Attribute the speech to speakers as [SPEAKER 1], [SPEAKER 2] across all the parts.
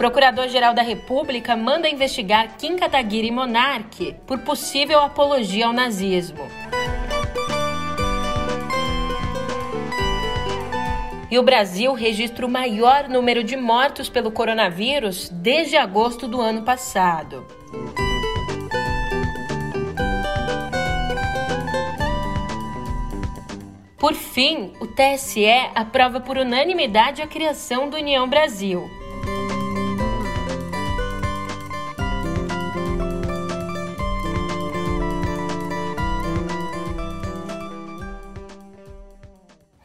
[SPEAKER 1] Procurador-Geral da República manda investigar Kim Kataguiri Monarque por possível apologia ao nazismo. E o Brasil registra o maior número de mortos pelo coronavírus desde agosto do ano passado. Por fim, o TSE aprova por unanimidade a criação do União Brasil.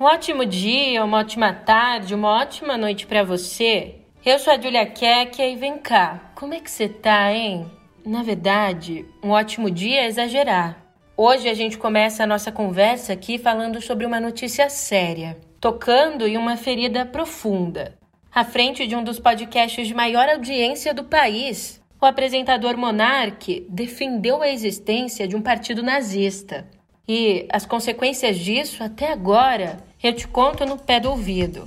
[SPEAKER 1] Um ótimo dia, uma ótima tarde, uma ótima noite para você. Eu sou a Julia Keck e vem cá, como é que você tá, hein? Na verdade, um ótimo dia é exagerar. Hoje a gente começa a nossa conversa aqui falando sobre uma notícia séria, tocando em uma ferida profunda. À frente de um dos podcasts de maior audiência do país, o apresentador Monarque defendeu a existência de um partido nazista. E as consequências disso, até agora, eu te conto no pé do ouvido.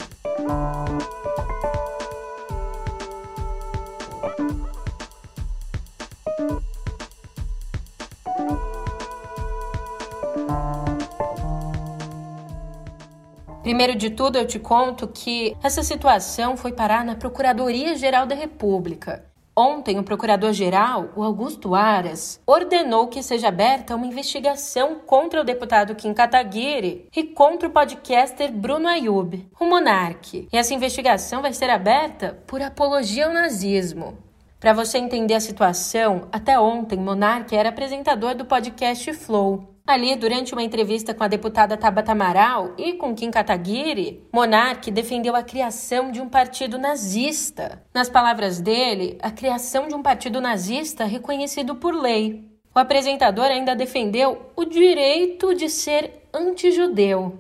[SPEAKER 1] Primeiro de tudo, eu te conto que essa situação foi parar na Procuradoria-Geral da República, Ontem, o procurador-geral, o Augusto Aras, ordenou que seja aberta uma investigação contra o deputado Kim Kataguiri e contra o podcaster Bruno Ayub, o monarque. E essa investigação vai ser aberta por apologia ao nazismo. Para você entender a situação, até ontem, Monarque era apresentador do podcast Flow. Ali, durante uma entrevista com a deputada Tabata Amaral e com Kim Kataguiri, Monark defendeu a criação de um partido nazista. Nas palavras dele, a criação de um partido nazista reconhecido por lei. O apresentador ainda defendeu o direito de ser antijudeu.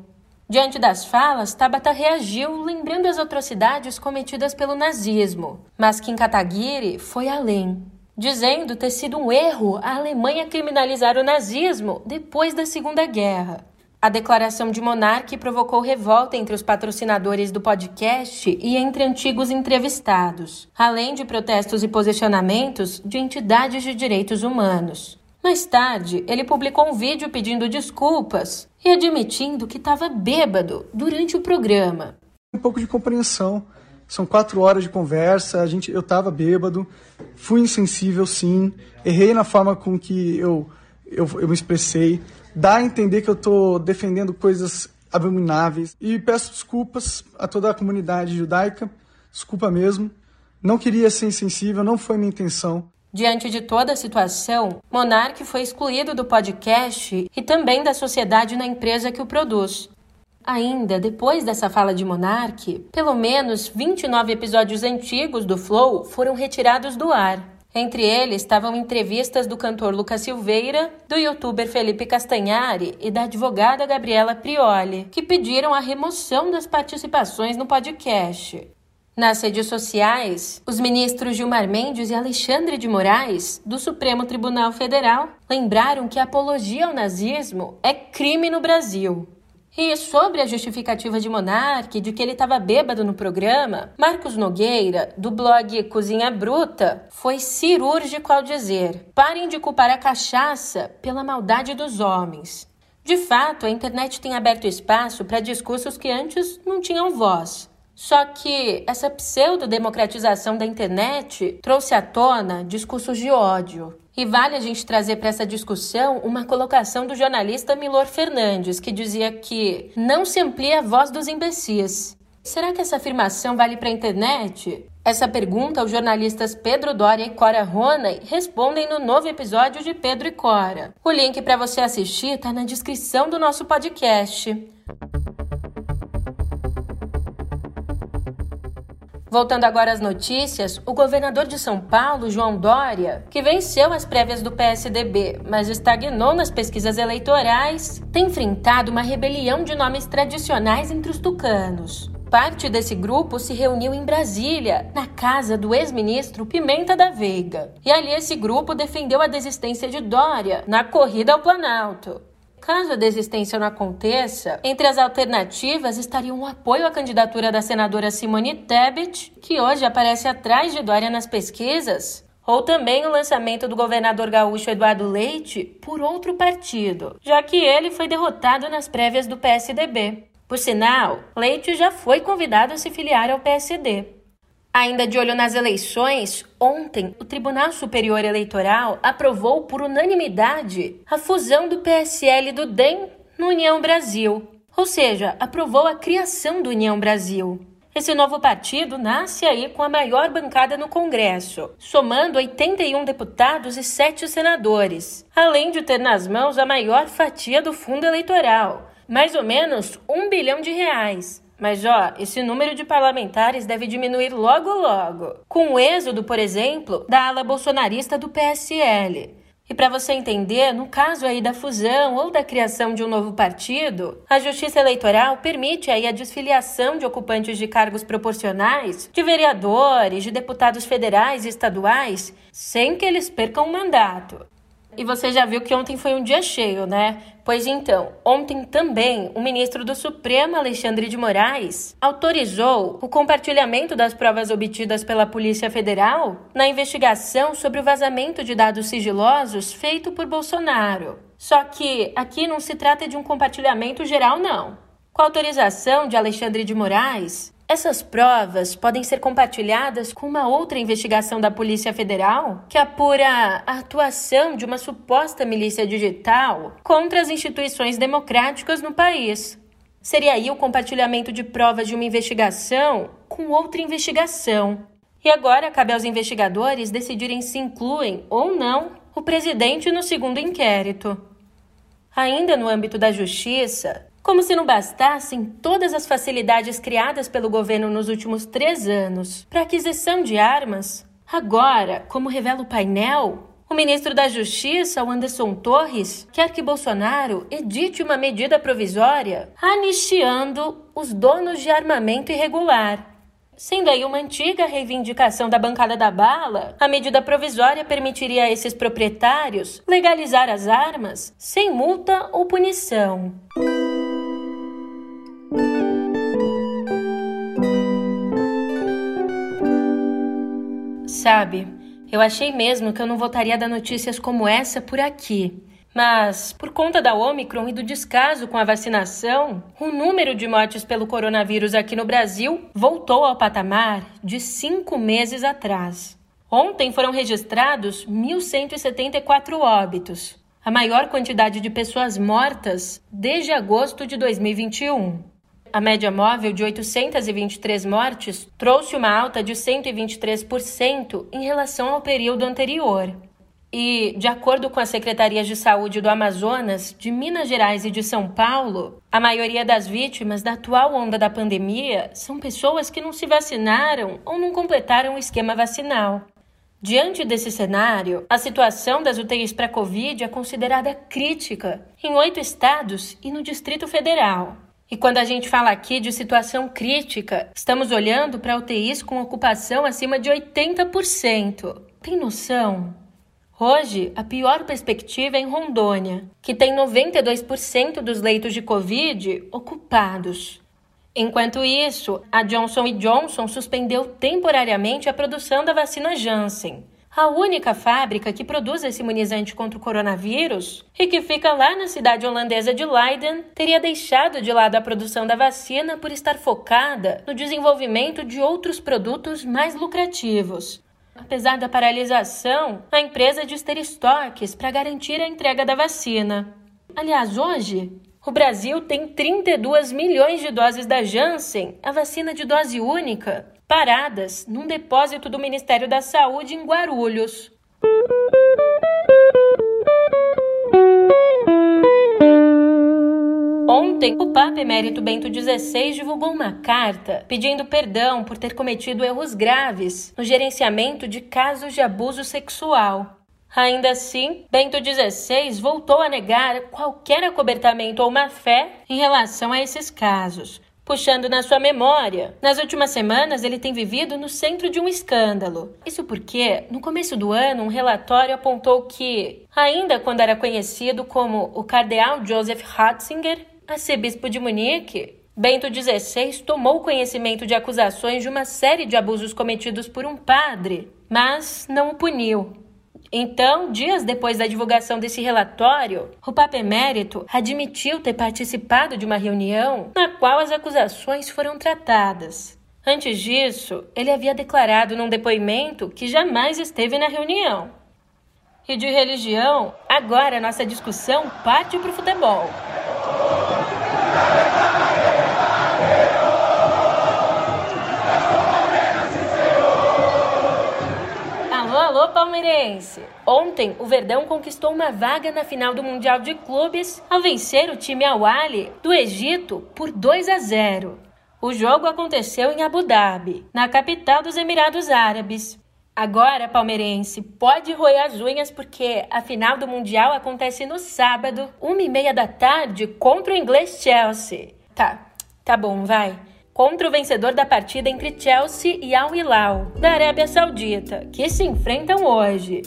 [SPEAKER 1] Diante das falas, Tabata reagiu, lembrando as atrocidades cometidas pelo nazismo. Mas Kim Kataguiri foi além dizendo ter sido um erro a Alemanha criminalizar o nazismo depois da Segunda Guerra. A declaração de Monarque provocou revolta entre os patrocinadores do podcast e entre antigos entrevistados, além de protestos e posicionamentos de entidades de direitos humanos. Mais tarde, ele publicou um vídeo pedindo desculpas e admitindo que estava bêbado durante o programa.
[SPEAKER 2] Um pouco de compreensão são quatro horas de conversa, a gente, eu estava bêbado, fui insensível sim, errei na forma com que eu, eu, eu me expressei, dá a entender que eu estou defendendo coisas abomináveis e peço desculpas a toda a comunidade judaica, desculpa mesmo, não queria ser insensível, não foi minha intenção.
[SPEAKER 1] Diante de toda a situação, Monark foi excluído do podcast e também da sociedade na empresa que o produz. Ainda depois dessa fala de Monark, pelo menos 29 episódios antigos do Flow foram retirados do ar. Entre eles estavam entrevistas do cantor Lucas Silveira, do youtuber Felipe Castanhari e da advogada Gabriela Prioli, que pediram a remoção das participações no podcast. Nas redes sociais, os ministros Gilmar Mendes e Alexandre de Moraes, do Supremo Tribunal Federal, lembraram que a apologia ao nazismo é crime no Brasil. E sobre a justificativa de Monarque de que ele estava bêbado no programa, Marcos Nogueira, do blog Cozinha Bruta, foi cirúrgico ao dizer: parem de culpar a cachaça pela maldade dos homens. De fato, a internet tem aberto espaço para discursos que antes não tinham voz. Só que essa pseudo-democratização da internet trouxe à tona discursos de ódio, e vale a gente trazer para essa discussão uma colocação do jornalista Milor Fernandes, que dizia que não se amplia a voz dos imbecis. Será que essa afirmação vale para a internet? Essa pergunta os jornalistas Pedro Doria e Cora Ronay respondem no novo episódio de Pedro e Cora. O link para você assistir está na descrição do nosso podcast. Voltando agora às notícias, o governador de São Paulo, João Dória, que venceu as prévias do PSDB, mas estagnou nas pesquisas eleitorais, tem enfrentado uma rebelião de nomes tradicionais entre os tucanos. Parte desse grupo se reuniu em Brasília, na casa do ex-ministro Pimenta da Veiga. E ali esse grupo defendeu a desistência de Dória na corrida ao Planalto. Caso a desistência não aconteça, entre as alternativas estariam o apoio à candidatura da senadora Simone Tebet, que hoje aparece atrás de Dória nas pesquisas, ou também o lançamento do governador gaúcho Eduardo Leite por outro partido, já que ele foi derrotado nas prévias do PSDB. Por sinal, Leite já foi convidado a se filiar ao PSD. Ainda de olho nas eleições, ontem o Tribunal Superior Eleitoral aprovou por unanimidade a fusão do PSL e do DEM no União Brasil, ou seja, aprovou a criação do União Brasil. Esse novo partido nasce aí com a maior bancada no Congresso, somando 81 deputados e 7 senadores, além de ter nas mãos a maior fatia do fundo eleitoral, mais ou menos um bilhão de reais, mas ó, esse número de parlamentares deve diminuir logo logo, com o êxodo, por exemplo, da ala bolsonarista do PSL. E para você entender, no caso aí da fusão ou da criação de um novo partido, a Justiça Eleitoral permite aí a desfiliação de ocupantes de cargos proporcionais, de vereadores, de deputados federais e estaduais, sem que eles percam o mandato. E você já viu que ontem foi um dia cheio, né? Pois então, ontem também o ministro do Supremo, Alexandre de Moraes, autorizou o compartilhamento das provas obtidas pela Polícia Federal na investigação sobre o vazamento de dados sigilosos feito por Bolsonaro. Só que aqui não se trata de um compartilhamento geral, não. Com a autorização de Alexandre de Moraes, essas provas podem ser compartilhadas com uma outra investigação da Polícia Federal que apura a atuação de uma suposta milícia digital contra as instituições democráticas no país. Seria aí o compartilhamento de provas de uma investigação com outra investigação. E agora cabe aos investigadores decidirem se incluem ou não o presidente no segundo inquérito. Ainda no âmbito da justiça, como se não bastassem todas as facilidades criadas pelo governo nos últimos três anos para aquisição de armas, agora, como revela o painel, o ministro da Justiça, Anderson Torres, quer que Bolsonaro edite uma medida provisória anistiando os donos de armamento irregular. Sendo aí uma antiga reivindicação da bancada da bala, a medida provisória permitiria a esses proprietários legalizar as armas sem multa ou punição. Sabe, eu achei mesmo que eu não voltaria a dar notícias como essa por aqui. Mas, por conta da Omicron e do descaso com a vacinação, o número de mortes pelo coronavírus aqui no Brasil voltou ao patamar de cinco meses atrás. Ontem foram registrados 1.174 óbitos, a maior quantidade de pessoas mortas desde agosto de 2021. A média móvel de 823 mortes trouxe uma alta de 123% em relação ao período anterior. E, de acordo com as secretarias de saúde do Amazonas, de Minas Gerais e de São Paulo, a maioria das vítimas da atual onda da pandemia são pessoas que não se vacinaram ou não completaram o esquema vacinal. Diante desse cenário, a situação das UTIs para Covid é considerada crítica em oito estados e no Distrito Federal. E quando a gente fala aqui de situação crítica, estamos olhando para UTIs com ocupação acima de 80%. Tem noção? Hoje, a pior perspectiva é em Rondônia, que tem 92% dos leitos de Covid ocupados. Enquanto isso, a Johnson Johnson suspendeu temporariamente a produção da vacina Janssen a única fábrica que produz esse imunizante contra o coronavírus e que fica lá na cidade holandesa de Leiden, teria deixado de lado a produção da vacina por estar focada no desenvolvimento de outros produtos mais lucrativos. Apesar da paralisação, a empresa diz ter estoques para garantir a entrega da vacina. Aliás, hoje, o Brasil tem 32 milhões de doses da Janssen, a vacina de dose única, paradas num depósito do Ministério da Saúde em Guarulhos. Ontem, o Papa Emérito Bento XVI divulgou uma carta pedindo perdão por ter cometido erros graves no gerenciamento de casos de abuso sexual. Ainda assim, Bento XVI voltou a negar qualquer acobertamento ou má-fé em relação a esses casos, puxando na sua memória. Nas últimas semanas, ele tem vivido no centro de um escândalo. Isso porque, no começo do ano, um relatório apontou que, ainda quando era conhecido como o cardeal Joseph Ratzinger, arcebispo de Munique, Bento XVI tomou conhecimento de acusações de uma série de abusos cometidos por um padre, mas não o puniu. Então, dias depois da divulgação desse relatório, o Papa Emérito admitiu ter participado de uma reunião na qual as acusações foram tratadas. Antes disso, ele havia declarado num depoimento que jamais esteve na reunião. E de religião, agora nossa discussão parte para o futebol. Alô, palmeirense! Ontem, o Verdão conquistou uma vaga na final do Mundial de Clubes ao vencer o time Al-Ahly do Egito por 2 a 0. O jogo aconteceu em Abu Dhabi, na capital dos Emirados Árabes. Agora, palmeirense, pode roer as unhas porque a final do Mundial acontece no sábado, uma e meia da tarde, contra o inglês Chelsea. Tá, tá bom, vai contra o vencedor da partida entre Chelsea e Al Hilal, da Arábia Saudita, que se enfrentam hoje.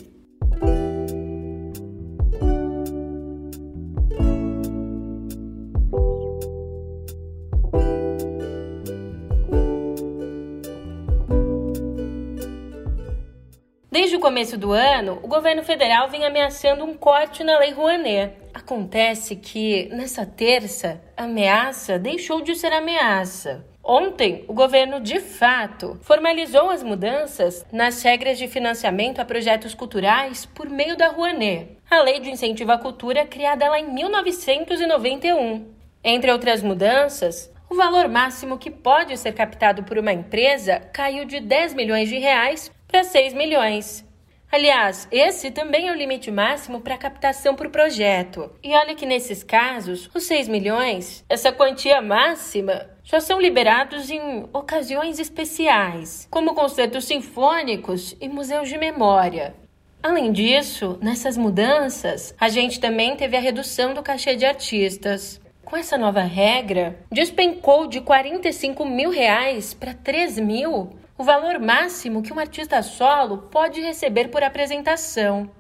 [SPEAKER 1] Desde o começo do ano, o governo federal vem ameaçando um corte na Lei Rouanet. Acontece que, nessa terça, a ameaça deixou de ser ameaça. Ontem, o governo de fato formalizou as mudanças nas regras de financiamento a projetos culturais por meio da Rouanet, a lei de incentivo à cultura criada lá em 1991. Entre outras mudanças, o valor máximo que pode ser captado por uma empresa caiu de 10 milhões de reais para 6 milhões. Aliás, esse também é o limite máximo para captação por projeto. E olha que nesses casos, os 6 milhões, essa quantia máxima, já são liberados em ocasiões especiais, como concertos sinfônicos e museus de memória. Além disso, nessas mudanças, a gente também teve a redução do cachê de artistas. Com essa nova regra, despencou de 45 mil reais para 3 mil o valor máximo que um artista solo pode receber por apresentação.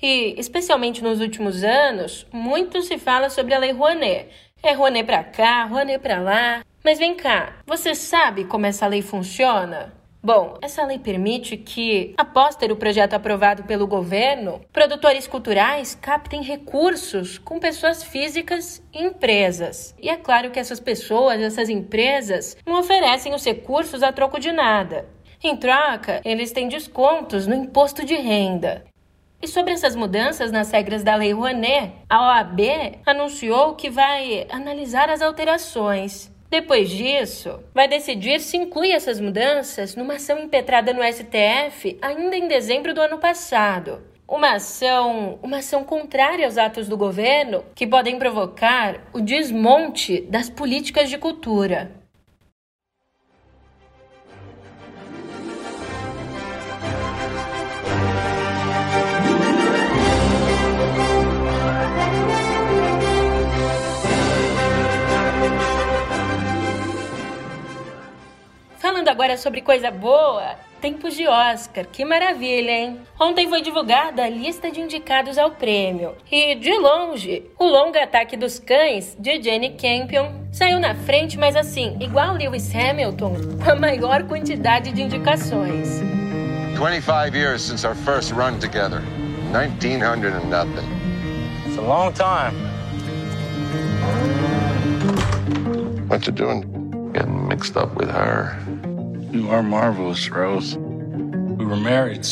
[SPEAKER 1] E, especialmente nos últimos anos, muito se fala sobre a Lei Rouanet. É Rouanet para cá, Rouanet para lá. Mas vem cá, você sabe como essa lei funciona? Bom, essa lei permite que, após ter o projeto aprovado pelo governo, produtores culturais captem recursos com pessoas físicas e empresas. E é claro que essas pessoas, essas empresas, não oferecem os recursos a troco de nada. Em troca, eles têm descontos no imposto de renda. E sobre essas mudanças nas regras da Lei Rouanet, a OAB anunciou que vai analisar as alterações. Depois disso, vai decidir se inclui essas mudanças numa ação impetrada no STF ainda em dezembro do ano passado. Uma ação, uma ação contrária aos atos do governo que podem provocar o desmonte das políticas de cultura. Agora sobre coisa boa, tempos de Oscar, que maravilha, hein? Ontem foi divulgada a lista de indicados ao prêmio. E, de longe, o longo ataque dos cães, de Jenny Campion, saiu na frente, mas assim, igual Lewis Hamilton, com a maior quantidade de indicações.
[SPEAKER 3] 25 years since our first run together. 1900 and nothing.
[SPEAKER 4] It's a long time.
[SPEAKER 3] What you doing? Getting mixed up with her.
[SPEAKER 4] You are marvelous, Rose. We were married.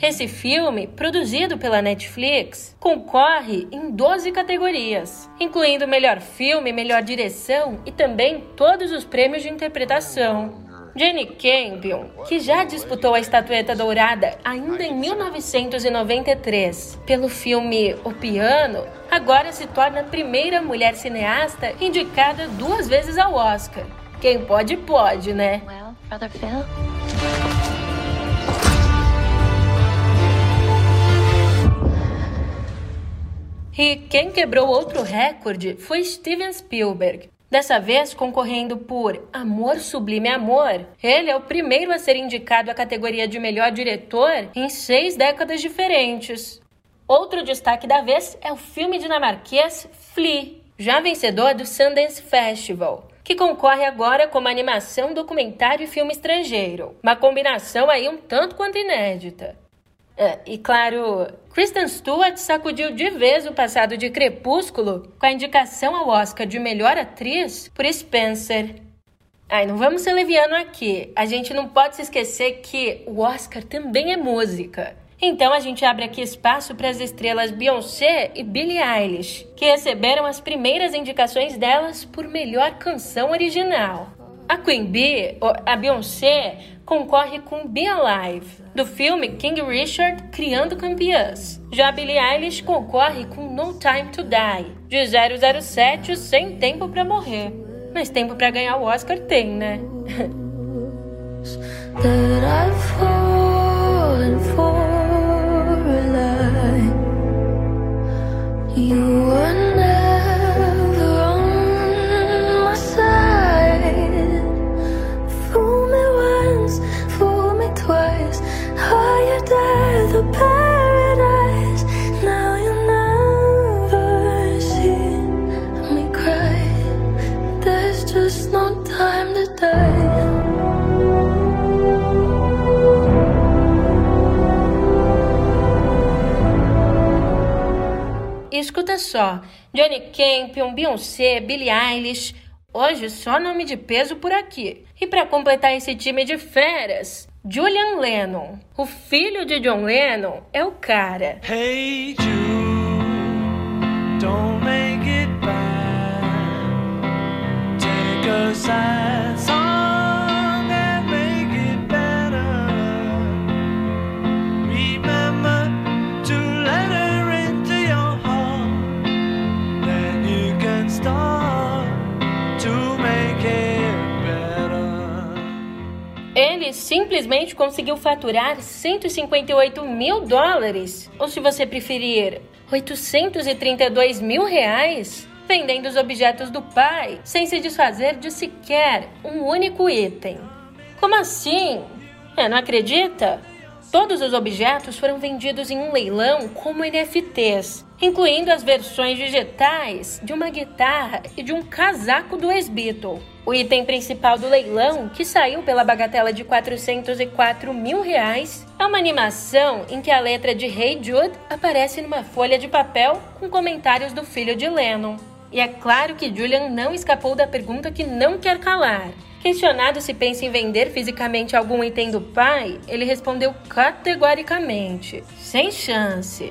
[SPEAKER 1] Esse filme, produzido pela Netflix, concorre em 12 categorias, incluindo melhor filme, melhor direção e também todos os prêmios de interpretação. Jenny Campion, que já disputou a estatueta dourada ainda em 1993 pelo filme O Piano, agora se torna a primeira mulher cineasta indicada duas vezes ao Oscar. Quem pode, pode, né? Well, brother Phil. E quem quebrou outro recorde foi Steven Spielberg. Dessa vez concorrendo por Amor Sublime Amor, ele é o primeiro a ser indicado à categoria de melhor diretor em seis décadas diferentes. Outro destaque da vez é o filme dinamarquês Flea, já vencedor do Sundance Festival, que concorre agora como animação, documentário e filme estrangeiro. Uma combinação aí um tanto quanto inédita. É, e claro, Kristen Stewart sacudiu de vez o passado de Crepúsculo com a indicação ao Oscar de melhor atriz por Spencer. Ai, não vamos ser leviano aqui. A gente não pode se esquecer que o Oscar também é música. Então a gente abre aqui espaço para as estrelas Beyoncé e Billie Eilish, que receberam as primeiras indicações delas por melhor canção original. A Queen Bee, a Beyoncé, concorre com Be Alive, do filme King Richard Criando Campeãs. Já Billie Eilish concorre com No Time to Die, de 007 Sem Tempo para Morrer. Mas tempo para ganhar o Oscar tem, né? You were escuta só, Johnny Campion, Beyoncé, Billie Eilish, hoje só nome de peso por aqui. E para completar esse time de feras, Julian Lennon, o filho de John Lennon, é o cara. Hey Jude, don't make it bad. Take a sad Simplesmente conseguiu faturar 158 mil dólares, ou se você preferir, 832 mil reais, vendendo os objetos do pai, sem se desfazer de sequer um único item. Como assim? É, não acredita? Todos os objetos foram vendidos em um leilão como NFTs, incluindo as versões digitais de uma guitarra e de um casaco do ex-Beatle. O item principal do leilão, que saiu pela bagatela de 404 mil reais, é uma animação em que a letra de Hey Jude aparece numa folha de papel com comentários do filho de Lennon. E é claro que Julian não escapou da pergunta que não quer calar. Questionado se pensa em vender fisicamente algum item do pai, ele respondeu categoricamente: sem chance.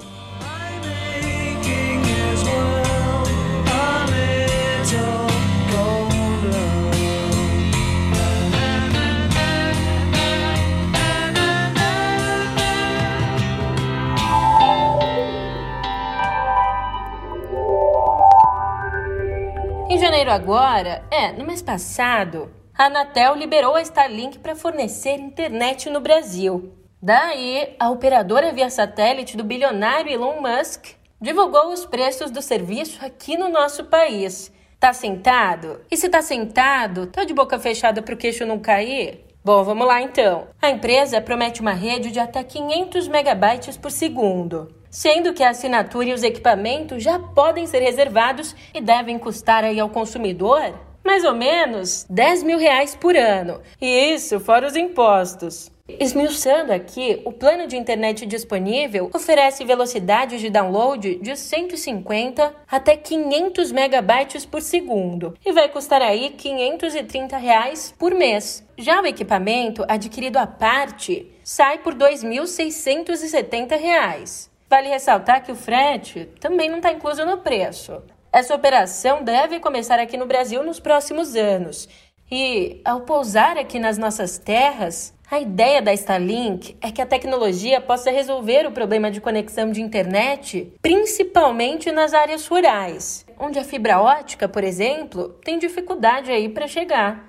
[SPEAKER 1] Janeiro agora, é, no mês passado, a Anatel liberou a Starlink para fornecer internet no Brasil. Daí, a operadora via satélite do bilionário Elon Musk divulgou os preços do serviço aqui no nosso país. Tá sentado? E se tá sentado, tá de boca fechada para o queixo não cair? Bom, vamos lá então. A empresa promete uma rede de até 500 megabytes por segundo, sendo que a assinatura e os equipamentos já podem ser reservados e devem custar aí ao consumidor mais ou menos 10 mil reais por ano. E isso fora os impostos. Esmiuçando aqui, o plano de internet disponível oferece velocidade de download de 150 até 500 megabytes por segundo e vai custar aí 530 reais por mês. Já o equipamento adquirido à parte sai por 2.670 reais. Vale ressaltar que o frete também não está incluso no preço. Essa operação deve começar aqui no Brasil nos próximos anos. E, ao pousar aqui nas nossas terras, a ideia da Starlink é que a tecnologia possa resolver o problema de conexão de internet, principalmente nas áreas rurais, onde a fibra ótica, por exemplo, tem dificuldade aí para chegar.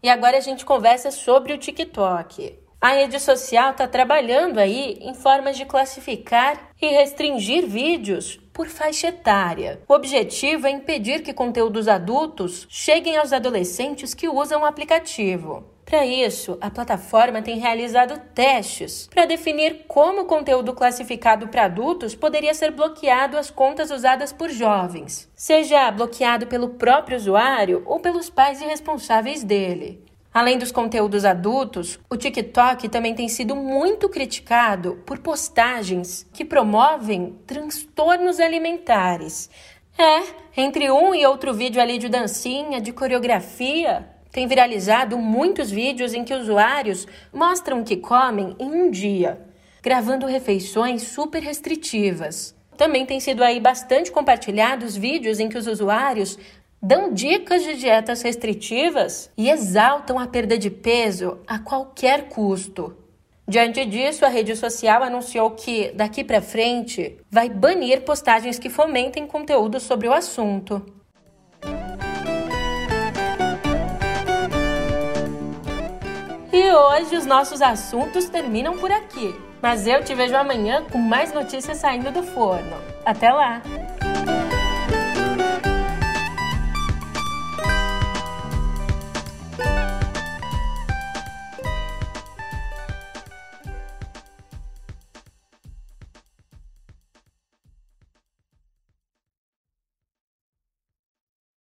[SPEAKER 1] E agora a gente conversa sobre o TikTok. A rede social está trabalhando aí em formas de classificar e restringir vídeos por faixa etária. O objetivo é impedir que conteúdos adultos cheguem aos adolescentes que usam o aplicativo. Para isso, a plataforma tem realizado testes para definir como o conteúdo classificado para adultos poderia ser bloqueado às contas usadas por jovens, seja bloqueado pelo próprio usuário ou pelos pais e responsáveis dele. Além dos conteúdos adultos, o TikTok também tem sido muito criticado por postagens que promovem transtornos alimentares. É, entre um e outro vídeo ali de dancinha, de coreografia, tem viralizado muitos vídeos em que usuários mostram o que comem em um dia, gravando refeições super restritivas. Também tem sido aí bastante compartilhados vídeos em que os usuários dão dicas de dietas restritivas e exaltam a perda de peso a qualquer custo. Diante disso, a rede social anunciou que, daqui para frente, vai banir postagens que fomentem conteúdo sobre o assunto. E hoje os nossos assuntos terminam por aqui. Mas eu te vejo amanhã com mais notícias saindo do forno. Até lá!